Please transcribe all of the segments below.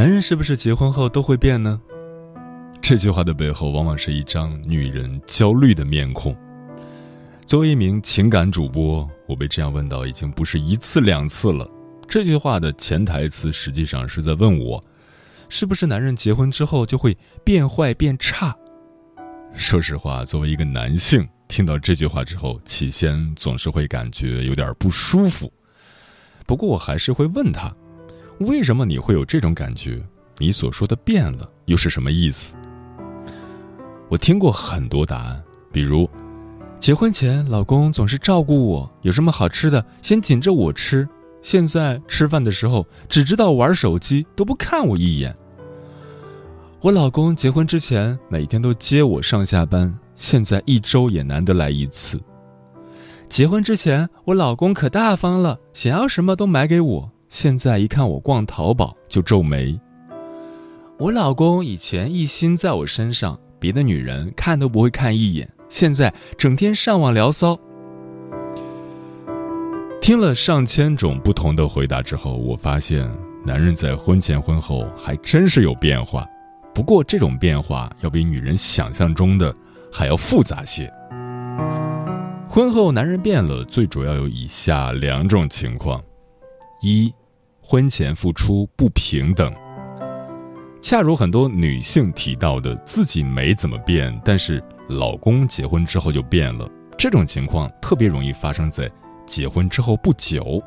男人是不是结婚后都会变呢？这句话的背后，往往是一张女人焦虑的面孔。作为一名情感主播，我被这样问到已经不是一次两次了。这句话的潜台词实际上是在问我，是不是男人结婚之后就会变坏变差？说实话，作为一个男性，听到这句话之后，起先总是会感觉有点不舒服。不过我还是会问他。为什么你会有这种感觉？你所说的变了又是什么意思？我听过很多答案，比如，结婚前老公总是照顾我，有什么好吃的先紧着我吃，现在吃饭的时候只知道玩手机，都不看我一眼。我老公结婚之前每天都接我上下班，现在一周也难得来一次。结婚之前我老公可大方了，想要什么都买给我。现在一看我逛淘宝就皱眉。我老公以前一心在我身上，别的女人看都不会看一眼，现在整天上网聊骚。听了上千种不同的回答之后，我发现男人在婚前婚后还真是有变化，不过这种变化要比女人想象中的还要复杂些。婚后男人变了，最主要有以下两种情况：一。婚前付出不平等，恰如很多女性提到的，自己没怎么变，但是老公结婚之后就变了。这种情况特别容易发生在结婚之后不久。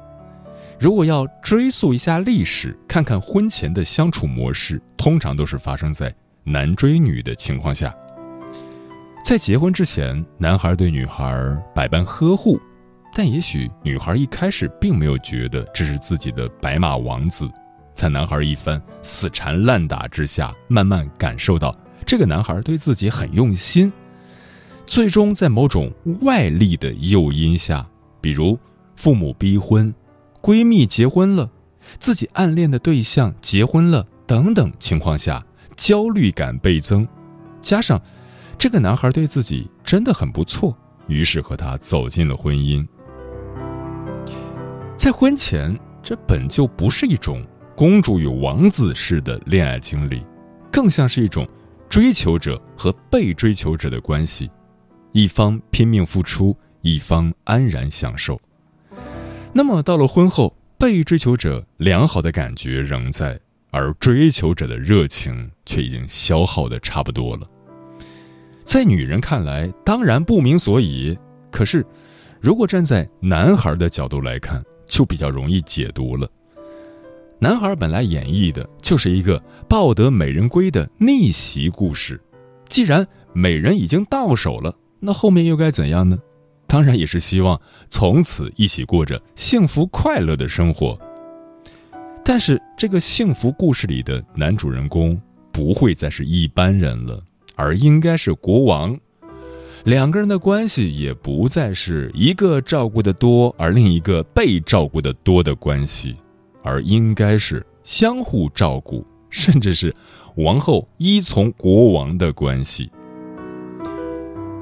如果要追溯一下历史，看看婚前的相处模式，通常都是发生在男追女的情况下。在结婚之前，男孩对女孩百般呵护。但也许女孩一开始并没有觉得这是自己的白马王子，在男孩一番死缠烂打之下，慢慢感受到这个男孩对自己很用心。最终在某种外力的诱因下，比如父母逼婚、闺蜜结婚了、自己暗恋的对象结婚了等等情况下，焦虑感倍增，加上这个男孩对自己真的很不错，于是和他走进了婚姻。在婚前，这本就不是一种公主与王子式的恋爱经历，更像是一种追求者和被追求者的关系，一方拼命付出，一方安然享受。那么到了婚后，被追求者良好的感觉仍在，而追求者的热情却已经消耗的差不多了。在女人看来，当然不明所以。可是，如果站在男孩的角度来看，就比较容易解读了。男孩本来演绎的就是一个抱得美人归的逆袭故事，既然美人已经到手了，那后面又该怎样呢？当然也是希望从此一起过着幸福快乐的生活。但是这个幸福故事里的男主人公不会再是一般人了，而应该是国王。两个人的关系也不再是一个照顾的多，而另一个被照顾的多的关系，而应该是相互照顾，甚至是王后依从国王的关系。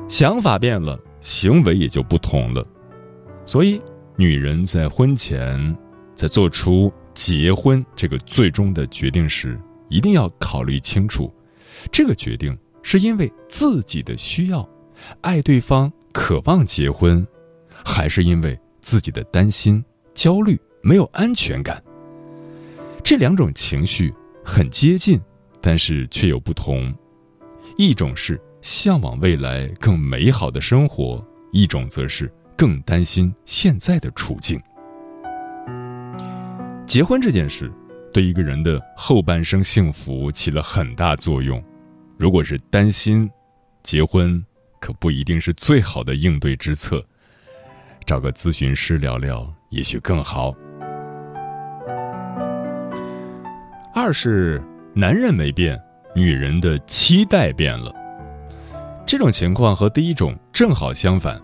想法变了，行为也就不同了。所以，女人在婚前，在做出结婚这个最终的决定时，一定要考虑清楚，这个决定是因为自己的需要。爱对方，渴望结婚，还是因为自己的担心、焦虑、没有安全感？这两种情绪很接近，但是却有不同。一种是向往未来更美好的生活，一种则是更担心现在的处境。结婚这件事，对一个人的后半生幸福起了很大作用。如果是担心，结婚可不一定是最好的应对之策。找个咨询师聊聊，也许更好。二是男人没变，女人的期待变了。这种情况和第一种正好相反，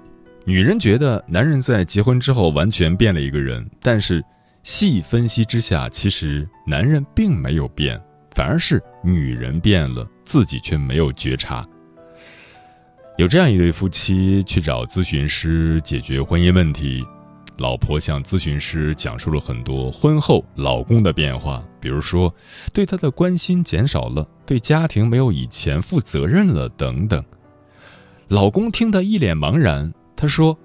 女人觉得男人在结婚之后完全变了一个人，但是细分析之下，其实男人并没有变，反而是女人变了，自己却没有觉察。有这样一对夫妻去找咨询师解决婚姻问题，老婆向咨询师讲述了很多婚后老公的变化，比如说对她的关心减少了，对家庭没有以前负责任了等等。老公听得一脸茫然，他说：“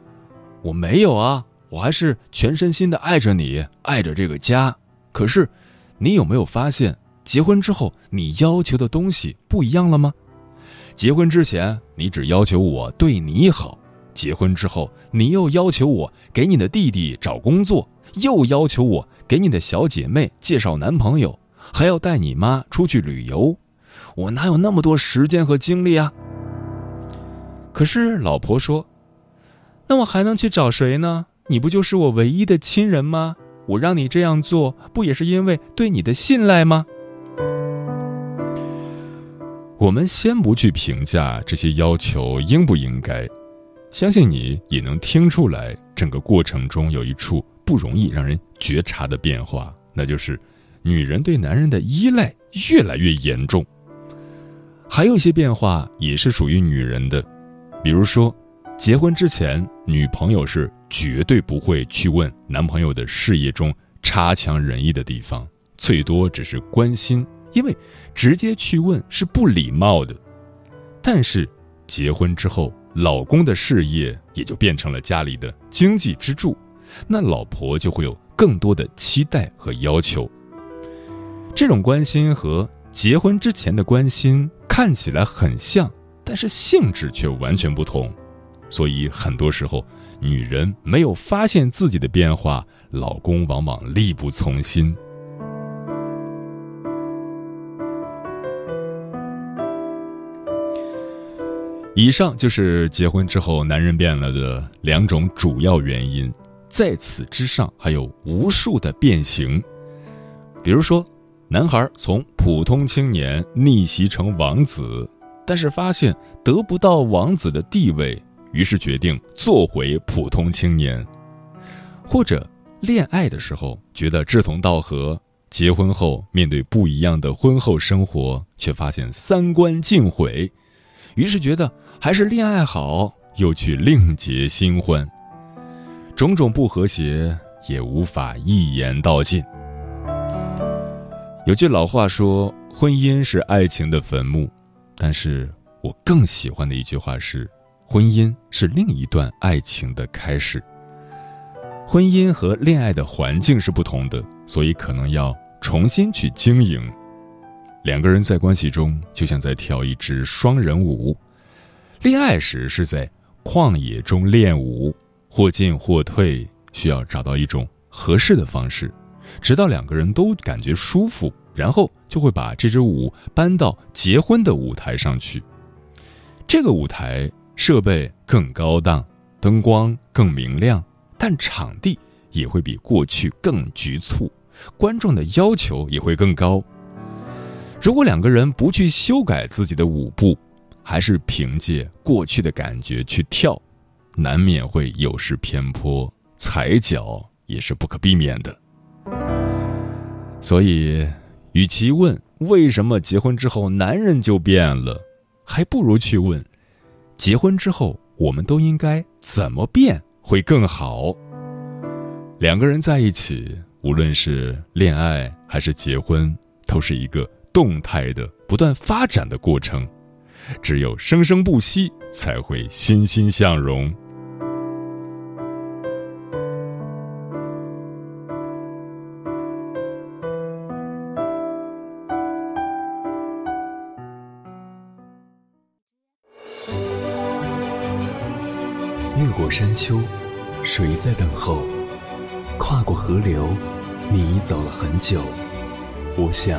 我没有啊，我还是全身心的爱着你，爱着这个家。可是，你有没有发现，结婚之后你要求的东西不一样了吗？”结婚之前，你只要求我对你好；结婚之后，你又要求我给你的弟弟找工作，又要求我给你的小姐妹介绍男朋友，还要带你妈出去旅游。我哪有那么多时间和精力啊？可是老婆说：“那我还能去找谁呢？你不就是我唯一的亲人吗？我让你这样做，不也是因为对你的信赖吗？”我们先不去评价这些要求应不应该，相信你也能听出来，整个过程中有一处不容易让人觉察的变化，那就是女人对男人的依赖越来越严重。还有一些变化也是属于女人的，比如说，结婚之前，女朋友是绝对不会去问男朋友的事业中差强人意的地方，最多只是关心。因为直接去问是不礼貌的，但是结婚之后，老公的事业也就变成了家里的经济支柱，那老婆就会有更多的期待和要求。这种关心和结婚之前的关心看起来很像，但是性质却完全不同，所以很多时候，女人没有发现自己的变化，老公往往力不从心。以上就是结婚之后男人变了的两种主要原因，在此之上还有无数的变形。比如说，男孩从普通青年逆袭成王子，但是发现得不到王子的地位，于是决定做回普通青年；或者恋爱的时候觉得志同道合，结婚后面对不一样的婚后生活，却发现三观尽毁。于是觉得还是恋爱好，又去另结新欢，种种不和谐也无法一言道尽。有句老话说：“婚姻是爱情的坟墓。”但是我更喜欢的一句话是：“婚姻是另一段爱情的开始。”婚姻和恋爱的环境是不同的，所以可能要重新去经营。两个人在关系中，就像在跳一支双人舞。恋爱时是在旷野中练舞，或进或退，需要找到一种合适的方式，直到两个人都感觉舒服，然后就会把这支舞搬到结婚的舞台上去。这个舞台设备更高档，灯光更明亮，但场地也会比过去更局促，观众的要求也会更高。如果两个人不去修改自己的舞步，还是凭借过去的感觉去跳，难免会有失偏颇，踩脚也是不可避免的。所以，与其问为什么结婚之后男人就变了，还不如去问，结婚之后我们都应该怎么变会更好。两个人在一起，无论是恋爱还是结婚，都是一个。动态的、不断发展的过程，只有生生不息，才会欣欣向荣。越过山丘，谁在等候？跨过河流，你已走了很久。我想。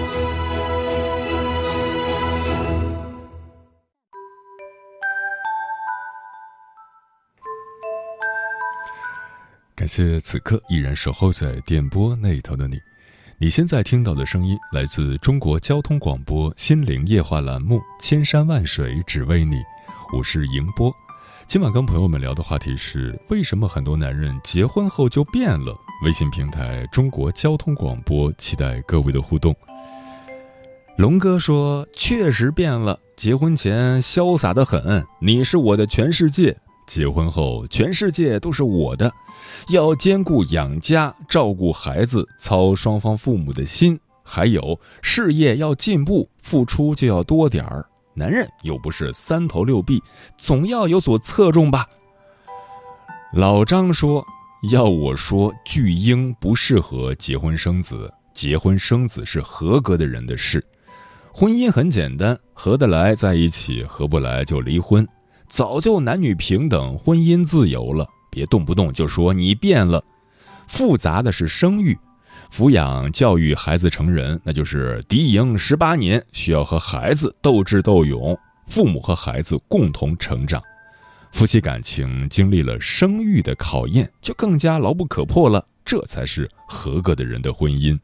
谢此刻依然守候在电波那头的你。你现在听到的声音来自中国交通广播《心灵夜话》栏目《千山万水只为你》，我是迎波。今晚跟朋友们聊的话题是：为什么很多男人结婚后就变了？微信平台中国交通广播，期待各位的互动。龙哥说：“确实变了，结婚前潇洒的很，你是我的全世界。”结婚后，全世界都是我的，要兼顾养家、照顾孩子、操双方父母的心，还有事业要进步，付出就要多点儿。男人又不是三头六臂，总要有所侧重吧。老张说：“要我说，巨婴不适合结婚生子，结婚生子是合格的人的事。婚姻很简单，合得来在一起，合不来就离婚。”早就男女平等，婚姻自由了，别动不动就说你变了。复杂的是生育、抚养、教育孩子成人，那就是敌营十八年，需要和孩子斗智斗勇，父母和孩子共同成长。夫妻感情经历了生育的考验，就更加牢不可破了。这才是合格的人的婚姻。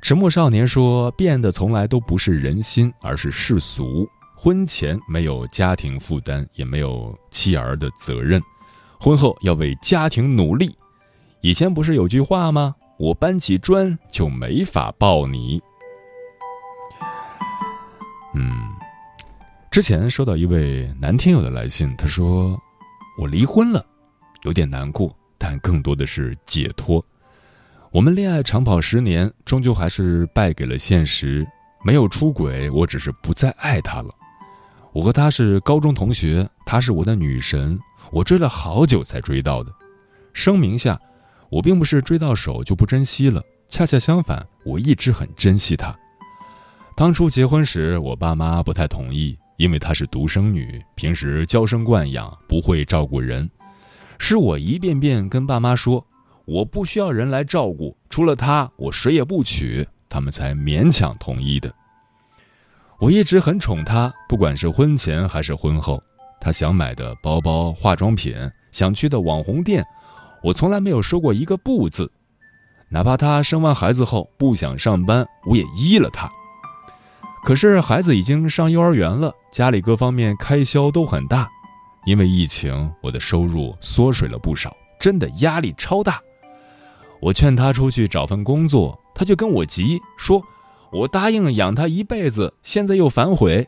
迟暮少年说：“变的从来都不是人心，而是世俗。”婚前没有家庭负担，也没有妻儿的责任，婚后要为家庭努力。以前不是有句话吗？我搬起砖就没法抱你。嗯，之前收到一位男听友的来信，他说：“我离婚了，有点难过，但更多的是解脱。我们恋爱长跑十年，终究还是败给了现实。没有出轨，我只是不再爱他了。”我和她是高中同学，她是我的女神，我追了好久才追到的。声明下，我并不是追到手就不珍惜了，恰恰相反，我一直很珍惜她。当初结婚时，我爸妈不太同意，因为她是独生女，平时娇生惯养，不会照顾人。是我一遍遍跟爸妈说，我不需要人来照顾，除了她，我谁也不娶，他们才勉强同意的。我一直很宠她，不管是婚前还是婚后，她想买的包包、化妆品，想去的网红店，我从来没有说过一个不字。哪怕她生完孩子后不想上班，我也依了她。可是孩子已经上幼儿园了，家里各方面开销都很大，因为疫情，我的收入缩水了不少，真的压力超大。我劝她出去找份工作，她就跟我急说。我答应养他一辈子，现在又反悔。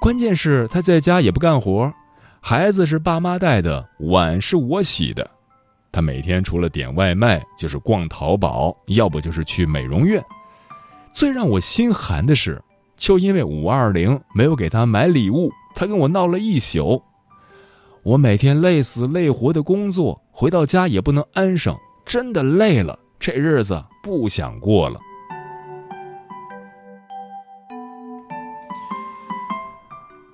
关键是他在家也不干活，孩子是爸妈带的，碗是我洗的。他每天除了点外卖，就是逛淘宝，要不就是去美容院。最让我心寒的是，就因为五二零没有给他买礼物，他跟我闹了一宿。我每天累死累活的工作，回到家也不能安生，真的累了，这日子不想过了。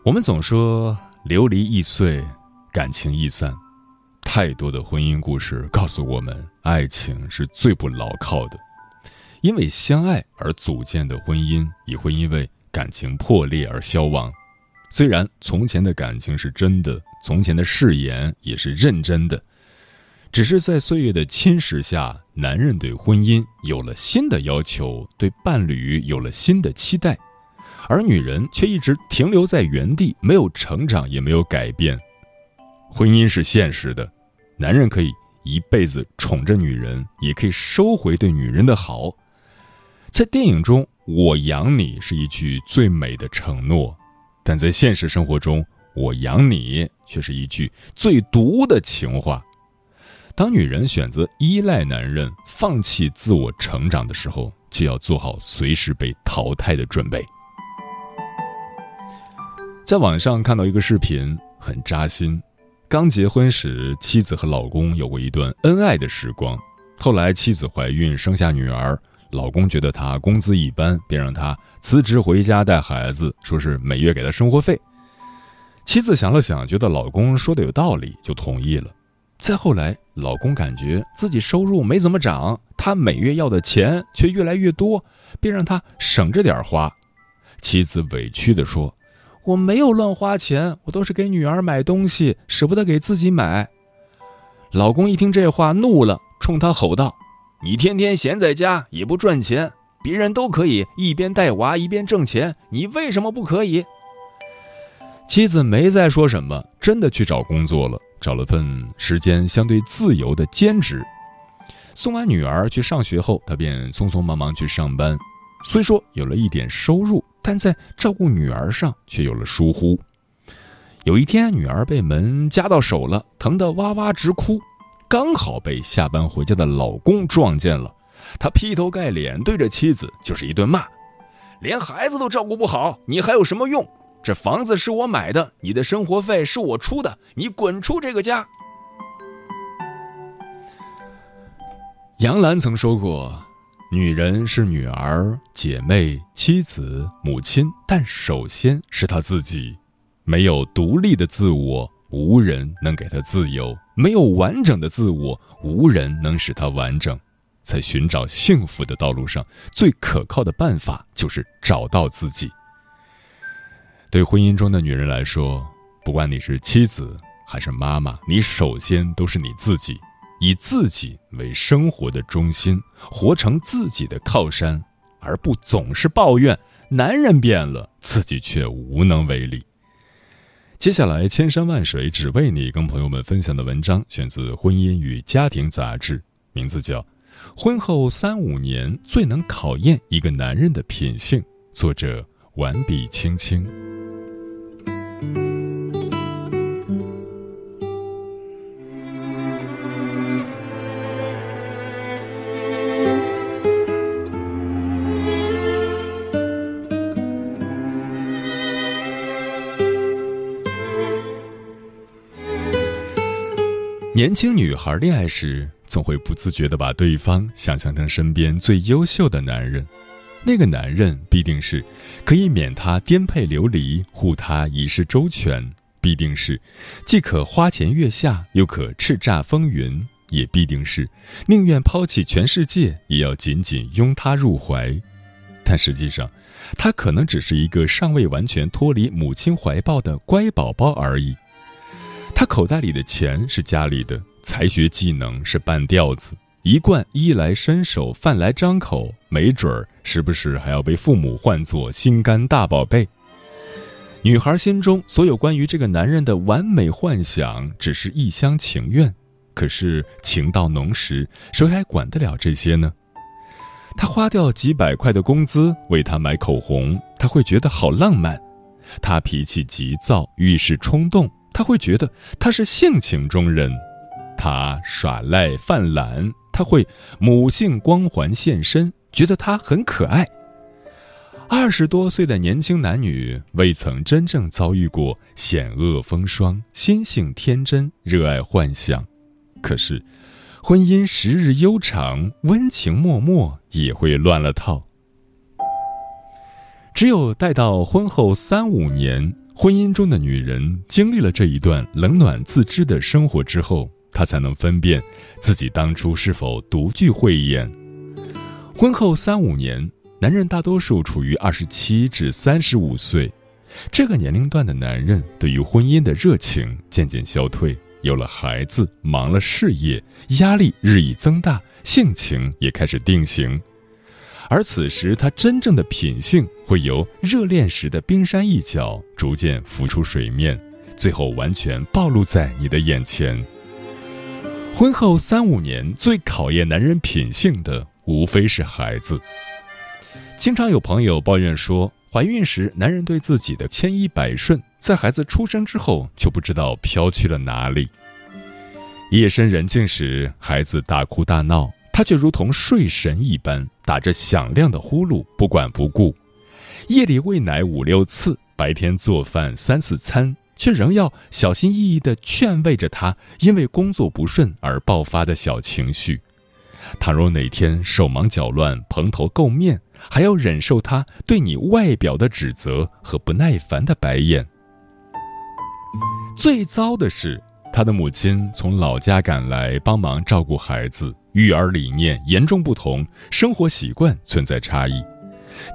我们总说流离易碎，感情易散，太多的婚姻故事告诉我们，爱情是最不牢靠的。因为相爱而组建的婚姻，也会因为感情破裂而消亡。虽然从前的感情是真的，从前的誓言也是认真的，只是在岁月的侵蚀下，男人对婚姻有了新的要求，对伴侣有了新的期待。而女人却一直停留在原地，没有成长，也没有改变。婚姻是现实的，男人可以一辈子宠着女人，也可以收回对女人的好。在电影中，“我养你”是一句最美的承诺，但在现实生活中，“我养你”却是一句最毒的情话。当女人选择依赖男人，放弃自我成长的时候，就要做好随时被淘汰的准备。在网上看到一个视频，很扎心。刚结婚时，妻子和老公有过一段恩爱的时光。后来妻子怀孕生下女儿，老公觉得她工资一般，便让她辞职回家带孩子，说是每月给她生活费。妻子想了想，觉得老公说的有道理，就同意了。再后来，老公感觉自己收入没怎么涨，他每月要的钱却越来越多，便让他省着点花。妻子委屈地说：“我没有乱花钱，我都是给女儿买东西，舍不得给自己买。”老公一听这话，怒了，冲他吼道：“你天天闲在家也不赚钱，别人都可以一边带娃一边挣钱，你为什么不可以？”妻子没再说什么，真的去找工作了。找了份时间相对自由的兼职，送完女儿去上学后，他便匆匆忙忙去上班。虽说有了一点收入，但在照顾女儿上却有了疏忽。有一天，女儿被门夹到手了，疼得哇哇直哭，刚好被下班回家的老公撞见了。他劈头盖脸对着妻子就是一顿骂：“连孩子都照顾不好，你还有什么用？”这房子是我买的，你的生活费是我出的，你滚出这个家。杨澜曾说过：“女人是女儿、姐妹、妻子、母亲，但首先是她自己。没有独立的自我，无人能给她自由；没有完整的自我，无人能使她完整。在寻找幸福的道路上，最可靠的办法就是找到自己。”对婚姻中的女人来说，不管你是妻子还是妈妈，你首先都是你自己，以自己为生活的中心，活成自己的靠山，而不总是抱怨男人变了，自己却无能为力。接下来，千山万水只为你，跟朋友们分享的文章选自《婚姻与家庭》杂志，名字叫《婚后三五年最能考验一个男人的品性》，作者完笔青青。年轻女孩恋爱时，总会不自觉地把对方想象成身边最优秀的男人。那个男人必定是可以免她颠沛流离、护她一世周全；必定是既可花前月下，又可叱咤风云；也必定是宁愿抛弃全世界，也要紧紧拥她入怀。但实际上，他可能只是一个尚未完全脱离母亲怀抱的乖宝宝而已。他口袋里的钱是家里的，才学技能是半吊子，一贯衣来伸手、饭来张口，没准儿时不时还要被父母唤作心肝大宝贝。女孩心中所有关于这个男人的完美幻想，只是一厢情愿。可是情到浓时，谁还管得了这些呢？他花掉几百块的工资为她买口红，他会觉得好浪漫；他脾气急躁，遇事冲动。他会觉得他是性情中人，他耍赖犯懒，他会母性光环现身，觉得他很可爱。二十多岁的年轻男女未曾真正遭遇过险恶风霜，心性天真，热爱幻想。可是，婚姻时日悠长，温情脉脉也会乱了套。只有待到婚后三五年。婚姻中的女人经历了这一段冷暖自知的生活之后，她才能分辨自己当初是否独具慧眼。婚后三五年，男人大多数处于二十七至三十五岁，这个年龄段的男人对于婚姻的热情渐渐消退，有了孩子，忙了事业，压力日益增大，性情也开始定型。而此时，他真正的品性会由热恋时的冰山一角逐渐浮出水面，最后完全暴露在你的眼前。婚后三五年最考验男人品性的，无非是孩子。经常有朋友抱怨说，怀孕时男人对自己的千依百顺，在孩子出生之后就不知道飘去了哪里。夜深人静时，孩子大哭大闹。他却如同睡神一般，打着响亮的呼噜，不管不顾。夜里喂奶五六次，白天做饭三四餐，却仍要小心翼翼地劝慰着他因为工作不顺而爆发的小情绪。倘若哪天手忙脚乱、蓬头垢面，还要忍受他对你外表的指责和不耐烦的白眼。最糟的是，他的母亲从老家赶来帮忙照顾孩子，育儿理念严重不同，生活习惯存在差异。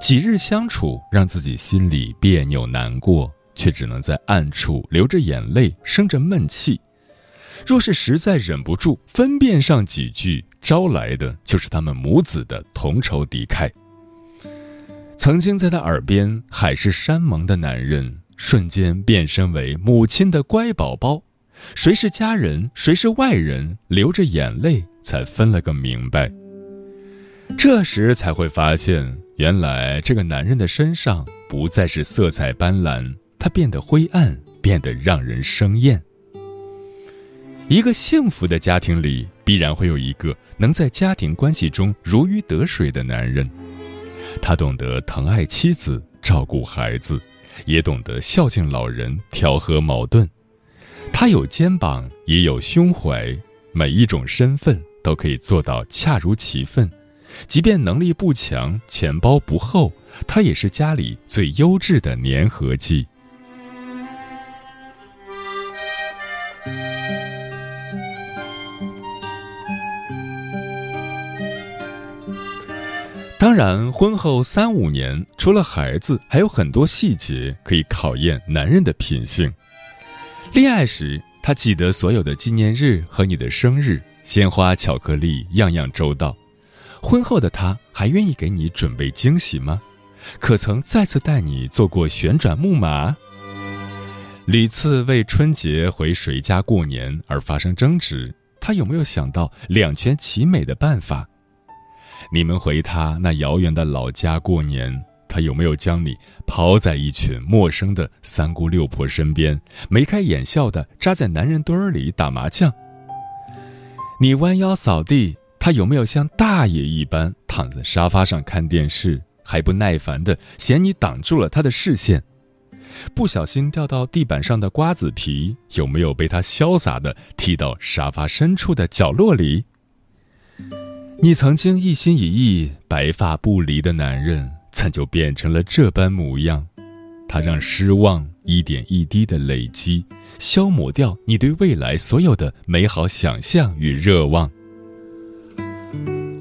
几日相处，让自己心里别扭难过，却只能在暗处流着眼泪，生着闷气。若是实在忍不住分辨上几句，招来的就是他们母子的同仇敌忾。曾经在他耳边海誓山盟的男人，瞬间变身为母亲的乖宝宝。谁是家人，谁是外人，流着眼泪才分了个明白。这时才会发现，原来这个男人的身上不再是色彩斑斓，他变得灰暗，变得让人生厌。一个幸福的家庭里，必然会有一个能在家庭关系中如鱼得水的男人。他懂得疼爱妻子，照顾孩子，也懂得孝敬老人，调和矛盾。他有肩膀，也有胸怀，每一种身份都可以做到恰如其分。即便能力不强，钱包不厚，他也是家里最优质的粘合剂。当然，婚后三五年，除了孩子，还有很多细节可以考验男人的品性。恋爱时，他记得所有的纪念日和你的生日，鲜花、巧克力，样样周到。婚后的他，还愿意给你准备惊喜吗？可曾再次带你坐过旋转木马？屡次为春节回谁家过年而发生争执，他有没有想到两全其美的办法？你们回他那遥远的老家过年，他有没有将你抛在一群陌生的三姑六婆身边，眉开眼笑的扎在男人堆儿里打麻将？你弯腰扫地，他有没有像大爷一般躺在沙发上看电视，还不耐烦的嫌你挡住了他的视线？不小心掉到地板上的瓜子皮，有没有被他潇洒的踢到沙发深处的角落里？你曾经一心一意、白发不离的男人，怎就变成了这般模样？他让失望一点一滴的累积，消磨掉你对未来所有的美好想象与热望。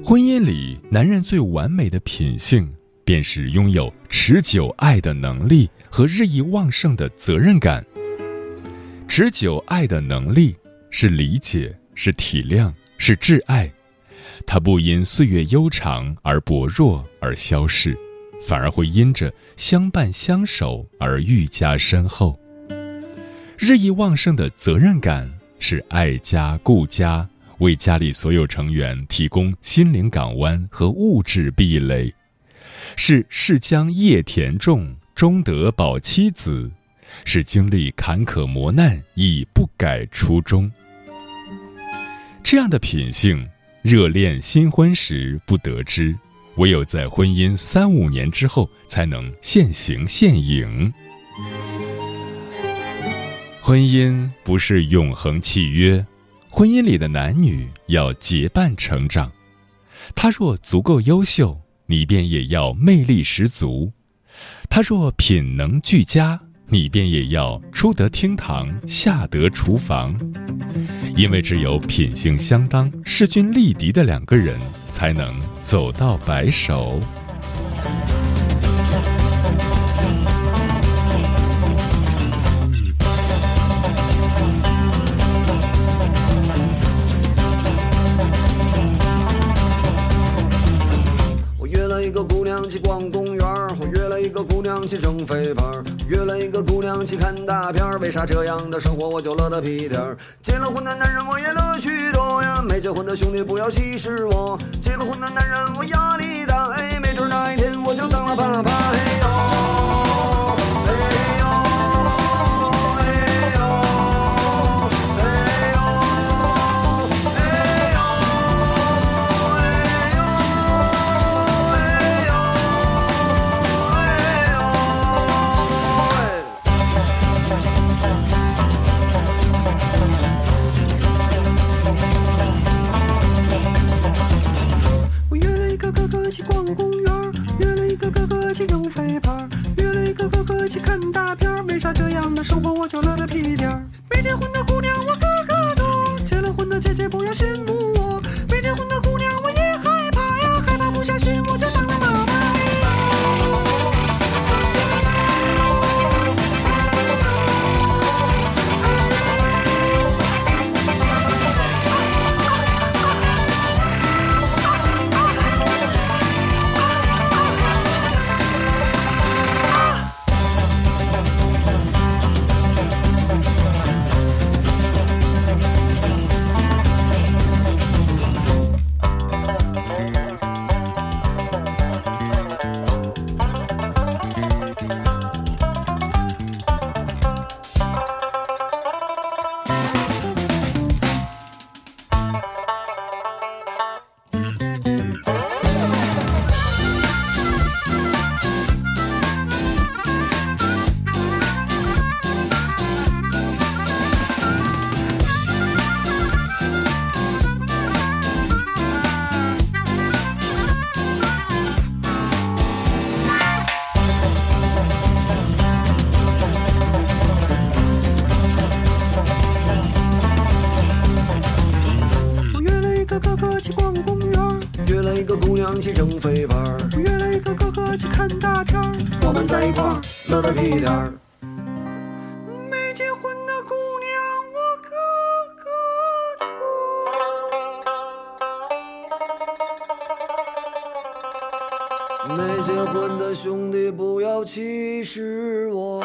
婚姻里，男人最完美的品性，便是拥有持久爱的能力和日益旺盛的责任感。持久爱的能力是理解，是体谅，是挚爱。它不因岁月悠长而薄弱而消逝，反而会因着相伴相守而愈加深厚。日益旺盛的责任感是爱家顾家，为家里所有成员提供心灵港湾和物质壁垒，是是将业田种，终得保妻子，是经历坎坷磨难亦不改初衷。这样的品性。热恋新婚时不得知，唯有在婚姻三五年之后才能现形现影。婚姻不是永恒契约，婚姻里的男女要结伴成长。他若足够优秀，你便也要魅力十足；他若品能俱佳。你便也要出得厅堂，下得厨房，因为只有品性相当、势均力敌的两个人，才能走到白首。为啥这样的生活我就乐得屁颠儿？结了婚的男人我也乐许多呀，没结婚的兄弟不要歧视我。结了婚的男人我压力大，哎，没准哪一天我就当了爸爸，嘿呦。没结婚的兄弟不要歧视我。